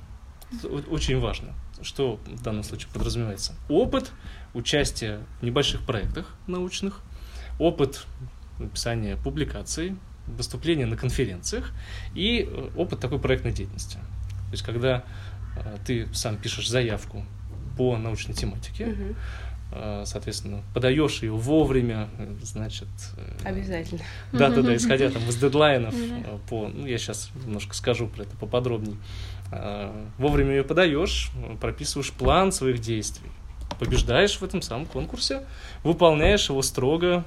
Очень важно, что в данном случае подразумевается. Опыт участия в небольших проектах научных, опыт написания публикаций, выступления на конференциях и э, опыт такой проектной деятельности. То есть, когда э, ты сам пишешь заявку по научной тематике, э, соответственно, подаешь ее вовремя, значит... Обязательно. Да, да, да, исходя там из дедлайнов по, ну, я сейчас немножко скажу про это поподробнее. Вовремя ее подаешь, прописываешь план своих действий, побеждаешь в этом самом конкурсе, выполняешь его строго,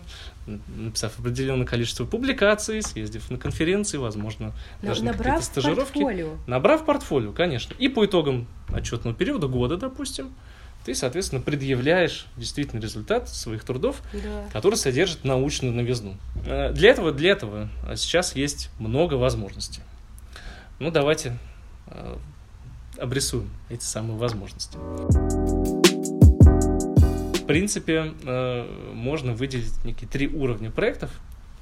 написав определенное количество публикаций, съездив на конференции, возможно, даже на какие-то стажировки. портфолио. Набрав портфолио, конечно. И по итогам отчетного периода, года, допустим, ты, соответственно, предъявляешь действительно результат своих трудов, Да. который содержит научную новизну. Э, Для этого, для этого сейчас есть много возможностей. Ну, давайте э, обрисуем эти самые возможности. В принципе, э, можно выделить некие три уровня проектов.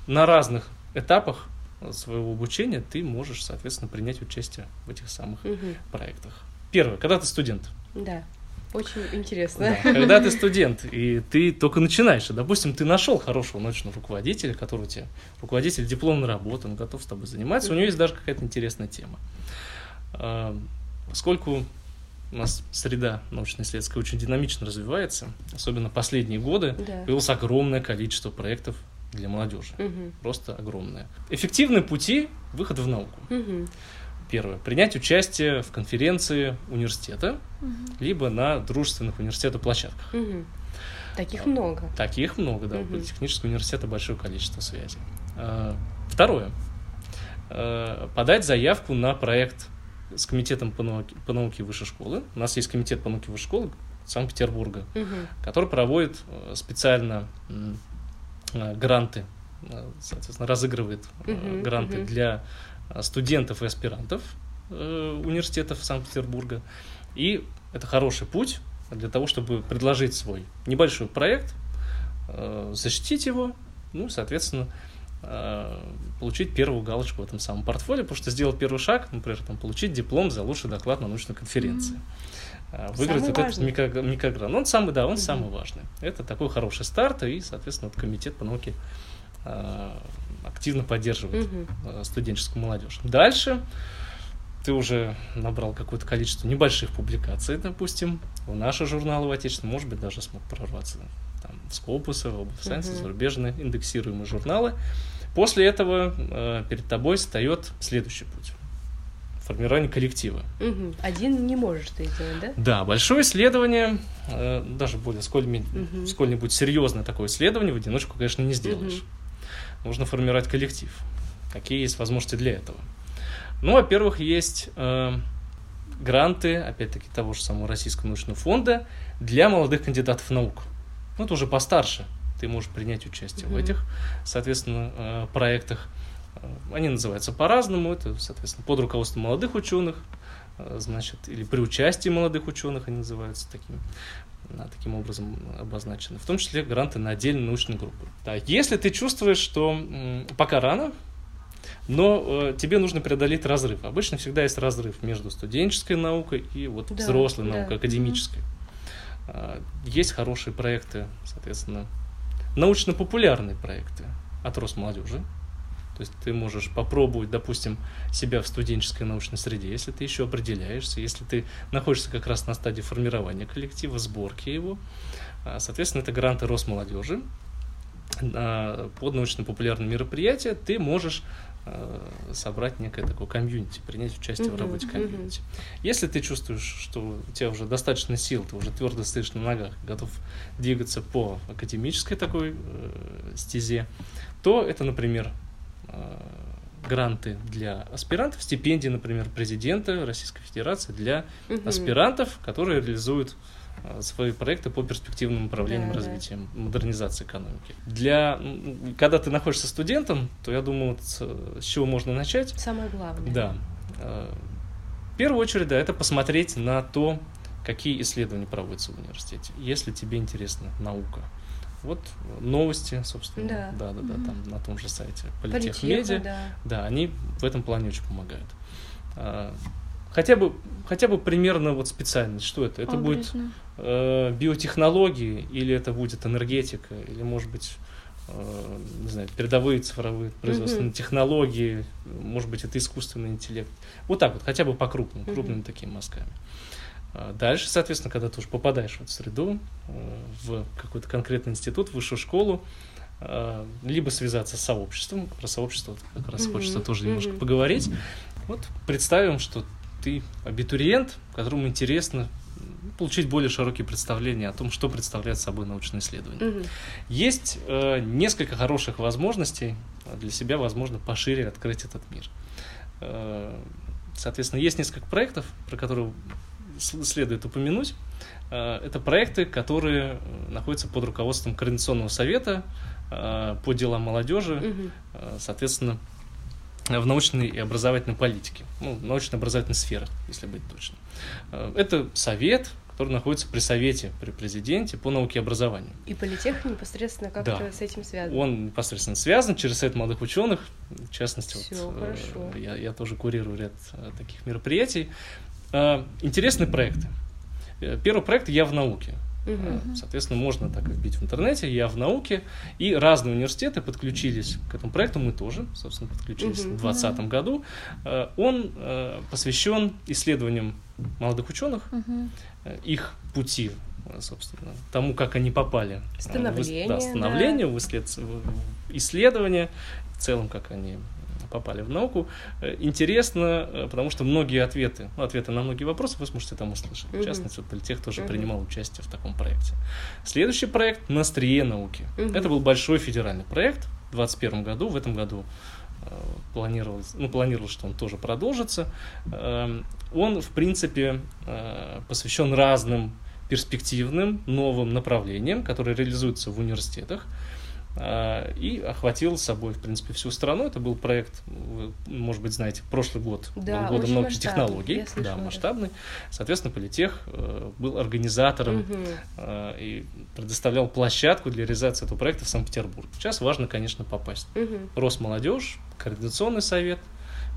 На разных этапах своего обучения ты можешь, соответственно, принять участие в этих самых Мгм. проектах. Первое, когда ты студент. Да. Очень интересно. Да, Когда ты студент, и ты только начинаешь, и, допустим, ты нашел хорошего научного руководителя, который у тебя руководитель дипломной работы, он готов с тобой заниматься, у него есть даже какая-то интересная тема. А, Поскольку у нас среда научно-исследовательская очень динамично развивается, особенно последние годы, Да. появилось огромное количество проектов для молодежи. Мгм. Просто огромное. Эффективные пути выхода в науку. Мгм. Первое. Принять участие в конференции университета, либо на дружественных университета площадках. Мгм. Таких много. Таких много, да. У Мгм. политехнического университета большое количество связей. А, Второе. А, Подать заявку на проект с комитетом по науке, по науке высшей школы. У нас есть комитет по науке высшей школы Санкт-Петербурга, Мгм. который проводит э, специально э, гранты, э, соответственно, разыгрывает Мгм, гранты мгм. для студентов и аспирантов университетов Санкт-Петербурга. И это хороший путь для того, чтобы предложить свой небольшой проект, защитить его, ну, соответственно, получить первую галочку в этом самом портфолио, потому что сделать первый шаг, например, там, получить диплом за лучший доклад на научной конференции. Э, Выиграть Самый вот этот важный. микро- микрогрант. Он самый, да, он Мгм. самый важный. Это такой хороший старт, и, соответственно, вот комитет по науке э, активно поддерживает э, студенческую молодежь. Дальше ты уже набрал какое-то количество небольших публикаций, допустим, в наши журналы в отечественном, может быть, даже смог прорваться там, Scopus, Open Science, Мгм. зарубежные индексируемые журналы. После этого э, перед тобой встает следующий путь. Формирование коллектива. Мгм. Один не можешь ты сделать, да? Да, большое исследование, э, даже более сколь-ми- Мгм. сколь-нибудь серьезное такое исследование в одиночку, конечно, не сделаешь. Нужно формировать коллектив. Какие есть возможности для этого? Ну, во-первых, есть э, гранты, опять-таки, того же самого Российского научного фонда для молодых кандидатов в науку. Ну, это уже постарше. Ты можешь принять участие в Мгм. этих, соответственно, э, проектах. Э, Они называются по-разному. Это, соответственно, под руководством молодых ученых, э, значит, или при участии молодых ученых они называются таким, таким образом обозначены. В том числе гранты на отдельные научные группы. Да, если ты чувствуешь, что м, пока рано, но э, тебе нужно преодолеть разрыв. Обычно всегда есть разрыв между студенческой наукой и вот Да, взрослой да. наукой, академической. А, Есть хорошие проекты, соответственно, научно-популярные проекты от Росмолодежи. То есть ты можешь попробовать, допустим, себя в студенческой научной среде, если ты еще определяешься, если ты находишься как раз на стадии формирования коллектива, сборки его. А, Соответственно, это гранты Росмолодежи. А, Под научно-популярные мероприятия ты можешь собрать некое такое комьюнити, принять участие в Мгм, работе комьюнити. Если ты чувствуешь, что у тебя уже достаточно сил, ты уже твердо стоишь на ногах, готов двигаться по академической такой э, стезе, то это, например, э, гранты для аспирантов, стипендии, например, президента Российской Федерации для Мгм. аспирантов, которые реализуют э, свои проекты по перспективным направлениям Да, да. развития, модернизации экономики. Для, когда ты находишься студентом, то я думаю, вот с, с чего можно начать? Самое главное. Да. Э, В первую очередь, да, это посмотреть на то, какие исследования проводятся в университете, если тебе интересна наука. Вот новости, собственно, Да. да, да, да, там на том же сайте Политеха, Политехмедиа. да. Да, они в этом плане очень помогают. Хотя бы, хотя бы примерно вот специальность, что это? Это будет Образно. э, биотехнологии, или это будет энергетика, или, может быть, э, не знаю, передовые цифровые производственные Мгм. технологии, может быть, это искусственный интеллект. Вот так вот, хотя бы по крупным, Мгм. крупными такими мазками. А Дальше, соответственно, когда ты уже попадаешь в эту среду, э, в какой-то конкретный институт, высшую школу, э, либо связаться с сообществом, про сообщество как раз Мгм. хочется тоже немножко Мгм. поговорить. Вот представим, что ты абитуриент, которому интересно получить более широкие представления о том, что представляет собой научное исследование. Мгм. Есть э, несколько хороших возможностей для себя, возможно, пошире открыть этот мир. Э, соответственно, есть несколько проектов, про которые следует упомянуть. Э, это проекты, которые э, находятся под руководством Координационного совета э, по делам молодежи, э, соответственно, в научной и образовательной политике, ну, научно-образовательной сфере, если быть точным. Э, Это совет, который находится при совете, при президенте по науке и образованию. И политех непосредственно как-то Да. с этим связан. Он непосредственно связан через совет молодых ученых. В частности, Всё, вот, э, хорошо. я, я тоже курирую ряд э, таких мероприятий. Интересные проекты. Первый проект «Я в науке». Э, Соответственно, можно так вбить в интернете «Я в науке». И разные университеты подключились к этому проекту. Мы тоже, собственно, подключились Мгм. в 2020 году. Э, Он э, посвящен исследованиям молодых ученых, э, их пути, собственно, тому, как они попали Становление, да, да. становление, в исследование, в целом, как они попали в науку. Э, Интересно, э, потому что многие ответы, ну, ответы на многие вопросы вы сможете там услышать. В частности, вот Политех тоже принимал участие в таком проекте. Следующий проект «На острие науки». Это был большой федеральный проект в 2021 году. В этом году э, планировалось, ну, планировалось, что он тоже продолжится. Эм, Он, в принципе, посвящен разным перспективным новым направлениям, которые реализуются в университетах. Э, И охватил собой, в принципе, всю страну. Это был проект, вы, может быть, знаете, прошлый год Да, был годом науки технологий. Да, масштабный. Соответственно, Политех э, был организатором э, и предоставлял площадку для реализации этого проекта в Санкт-Петербург. Сейчас важно, конечно, попасть. Мгм. Росмолодежь, Координационный совет,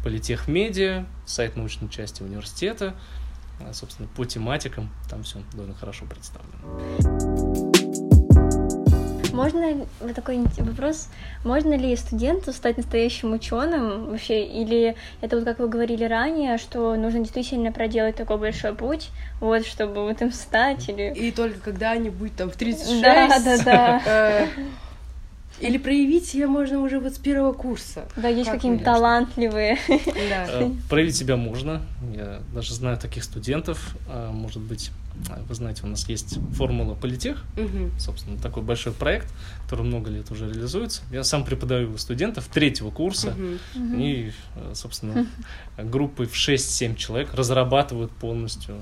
Политех Медиа, сайт научной части университета, а, собственно, по тематикам там все довольно хорошо представлено. Можно вот такой вопрос: можно ли студенту стать настоящим ученым вообще, или это вот как вы говорили ранее, что нужно действительно проделать такой большой путь, вот чтобы вот им стать, или И только когда-нибудь там в 36... Да, да, да. Э, Или проявить себя можно уже вот с первого курса. да, есть Как какие-нибудь талантливые. Да. Э, Проявить себя можно. Я даже знаю таких студентов. А, Может быть, а, вы знаете, у нас есть формула Политех, Мгм. собственно, такой большой проект, который много лет уже реализуется. Я сам преподаю студентов третьего курса. Мгм. И, э, собственно, группы в 6-7 человек разрабатывают полностью э,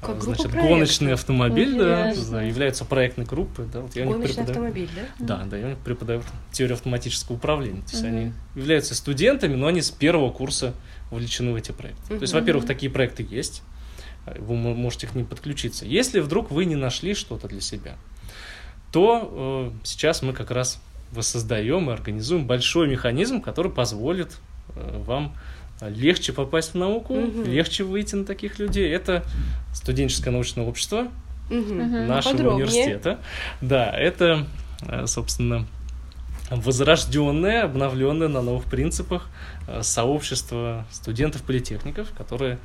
Как значит, гоночный автомобиль, да, да, являются проектной группой. Да, вот я у них Гоночный преподаю. автомобиль, да? Да, да, я у них преподаю теорию автоматического управления. То есть Мгм. они являются студентами, но они с первого курса вовлечены в эти проекты. То есть, во-первых, такие проекты есть, вы мо- можете к ним подключиться. Если вдруг вы не нашли что-то для себя, то э, сейчас мы как раз воссоздаем и организуем большой механизм, который позволит э, вам легче попасть в науку, Мгм. легче выйти на таких людей. Это студенческое научное общество. Мгм. нашего Подробнее. университета. Да, это, э, собственно, возрожденное, обновленное на новых принципах э, сообщество студентов-политехников, которые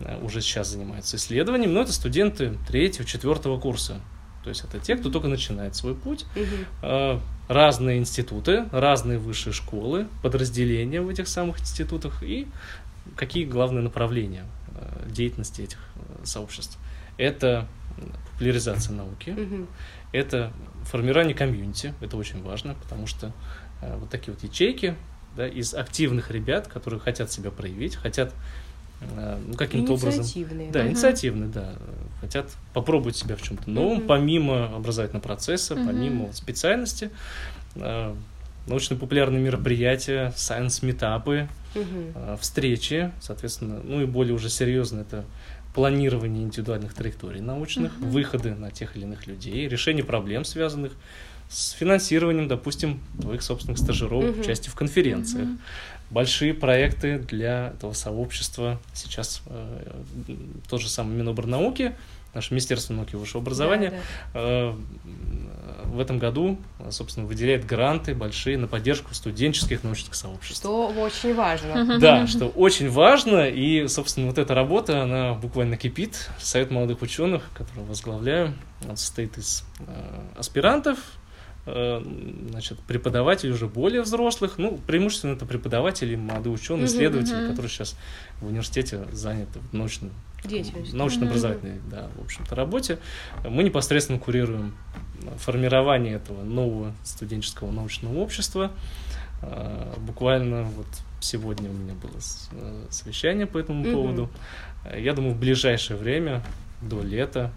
э, уже сейчас занимаются исследованием, но это студенты третьего, четвертого курса. То есть это те, кто только начинает свой путь. Э, Разные институты, разные высшие школы, подразделения в этих самых институтах и какие главные направления э, деятельности этих э, сообществ. Это популяризация науки, Мгм. это формирование комьюнити, это очень важно, потому что вот такие вот ячейки да, из активных ребят, которые хотят себя проявить, хотят ну, каким-то образом... Да, Мгм. инициативные, да. Хотят попробовать себя в чем-то новом, Мгм. помимо образовательного процесса, Мгм. помимо специальности. Э, Научно-популярные мероприятия, сайенс-метапы, Мгм. э, встречи, соответственно, ну и более уже серьезно это планирование индивидуальных траекторий научных, Мгм. выходы на тех или иных людей, решение проблем, связанных с финансированием, допустим, твоих собственных стажировок, Мгм. участие в конференциях. Мгм. Большие проекты для этого сообщества. Сейчас э, тот же самый Минобрнауки, наше Министерство науки и высшего образования Да, да. э, в этом году, собственно, выделяет гранты большие на поддержку студенческих научных сообществ. Что очень важно. Да, что очень важно, и, собственно, вот эта работа, она буквально кипит. Совет молодых ученых, который возглавляю, он состоит из э, аспирантов, значит, преподавателей уже более взрослых, ну, преимущественно это преподаватели, молодые ученые, исследователи, которые сейчас в университете заняты в научном научно-образовательной, да, в общем-то, работе. Мы непосредственно курируем формирование этого нового студенческого научного общества. А, Буквально вот сегодня у меня было э, совещание по этому Мгм. поводу. Э, Я думаю, в ближайшее время, до лета,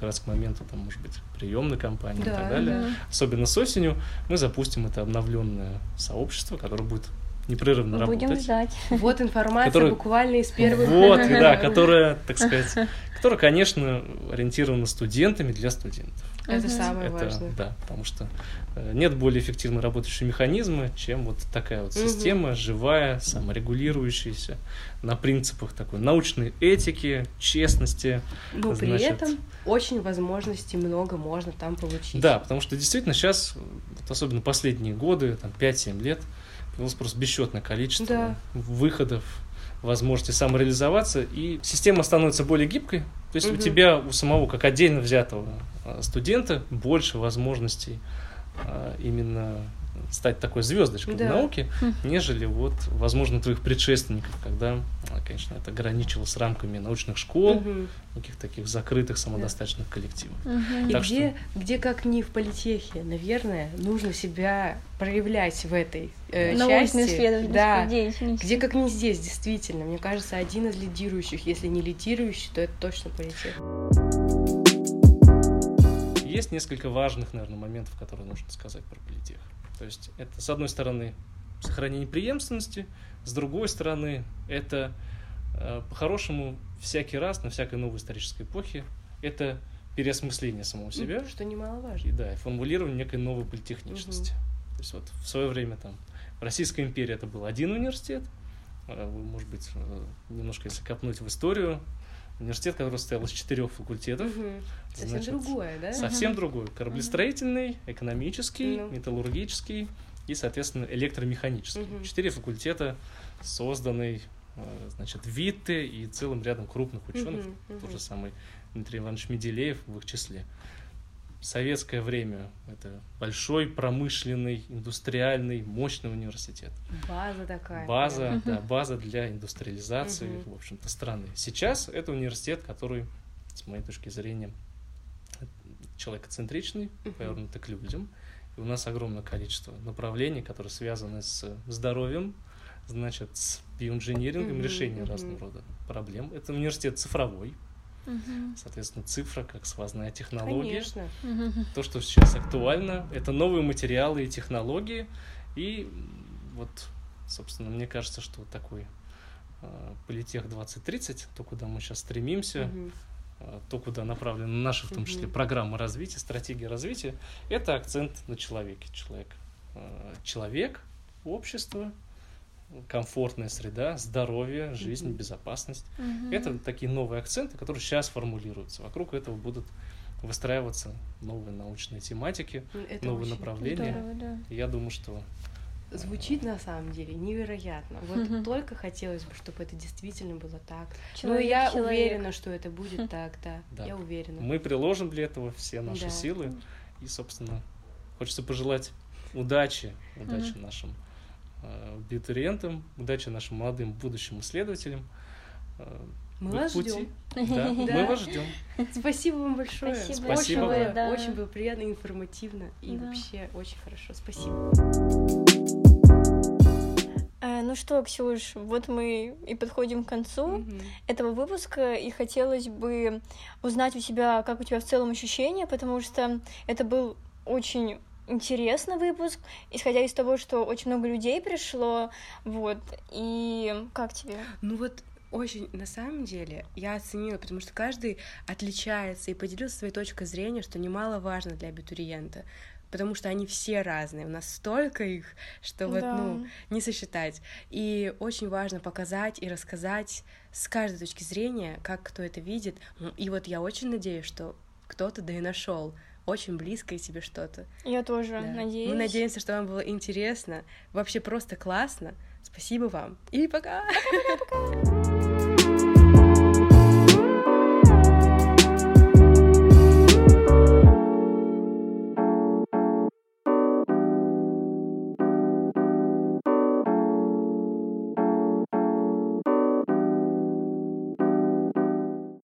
как раз к моменту, там, может быть, приемной кампании и Да, так далее, Мгм. особенно с осенью, мы запустим это обновленное сообщество, которое будет непрерывно Будем работать. ждать. Вот информация Который- буквально из первых. Вот, да, которая, так сказать, которая, конечно, ориентирована студентами для студентов. Это самое Это, важное. да, потому что э, нет более эффективно работающего механизма, чем вот такая вот система, живая, саморегулирующаяся, на принципах такой научной этики, честности. Но при Значит- этом очень возможностей много можно там получить. Да, потому что действительно сейчас, вот особенно последние годы, там 5-7 лет, появилось просто бесчетное количество Да. выходов, возможности самореализоваться, и система становится более гибкой. То есть у Мгм. тебя, у самого, как отдельно взятого а, студента, больше возможностей а, именно стать такой звездочкой Да. в науке, нежели вот, возможно, твоих предшественников, когда, а, конечно, это ограничивалось рамками научных школ, Мгм. каких-то таких закрытых самодостаточных коллективов. Мгм. И Так где, где как не в политехе, наверное, нужно себя проявлять в этой э, части. Научно-исследовательской Да. деятельности. Где как не здесь, действительно. Мне кажется, один из лидирующих, если не лидирующий, то это точно политех. Есть несколько важных, наверное, моментов, которые нужно сказать про политех. То есть это, с одной стороны, сохранение преемственности, с другой стороны, это э, по-хорошему всякий раз, на всякой новой исторической эпохе, это переосмысление самого себя, Что немаловажно. и, да, и формулирование некой новой политехничности. То есть вот в свое время там в Российской империи это был один университет, э, может быть, э, немножко если копнуть в историю, университет, который состоял из четырех факультетов, Мгм. Совсем значит, другое, да? Совсем другой. Кораблестроительный, экономический, Ну. металлургический и, соответственно, электромеханический. Мгм. Четыре факультета, созданный, э, значит, ВИТы и целым рядом крупных ученых, мгм. тот же самый Дмитрий Иванович Менделеев в их числе. Советское время это большой, промышленный, индустриальный, мощный университет. База такая. База, да, база для индустриализации, в общем-то, страны. Сейчас это университет, который, с моей точки зрения, человекоцентричный, повернутый к людям. И у нас огромное количество направлений, которые связаны с здоровьем, значит, с биоинжинирингом, решением разного рода проблем. Это университет цифровой, Мгм. соответственно, цифра как сквозная технология. Конечно. То, что сейчас актуально, это новые материалы и технологии. И вот, собственно, мне кажется, что такой э, политех 2030, то, куда мы сейчас стремимся, э, то, куда направлена наша, в том числе, Мгм. программа развития, стратегия развития, это акцент на человеке. Человек, э, человек, общество, комфортная среда, здоровье, жизнь, Мгм. безопасность. Мгм. Это такие новые акценты, которые сейчас формулируются. Вокруг этого будут выстраиваться новые научные тематики, Это новые направления. Здорово, да. Я думаю, что Звучит на самом деле невероятно. Вот Мгм. только хотелось бы, чтобы это действительно было так. Человек, ну, и я человек. уверена, что это будет так, да. Да. Я уверена. мы приложим для этого все наши Да. силы. И, собственно, хочется пожелать удачи, удачи нашим э, абитуриентам, удачи нашим молодым будущим исследователям. э, Мы вас пути. ждем. Да, *laughs* мы вас ждем. Спасибо вам большое. Спасибо Очень, было, да. очень было приятно, информативно и Да. вообще очень хорошо. Спасибо. Э, Ну что, Ксюш, вот мы и подходим к концу Мгм. этого выпуска, и хотелось бы узнать у тебя, как у тебя в целом ощущения, потому что это был очень интересный выпуск, исходя из того, что очень много людей пришло, вот, и как тебе? Ну вот очень, на самом деле, я оценила, потому что каждый отличается и поделился своей точкой зрения, что немаловажно для абитуриента. Потому что они все разные. У нас столько их, что вот, Да. ну, не сосчитать. И очень важно показать и рассказать с каждой точки зрения, как кто это видит. И вот я очень надеюсь, что кто-то да и нашел очень близкое тебе что-то. Я тоже Да. надеюсь. Мы надеемся, что вам было интересно, вообще просто классно. Спасибо вам. И пока! Пока.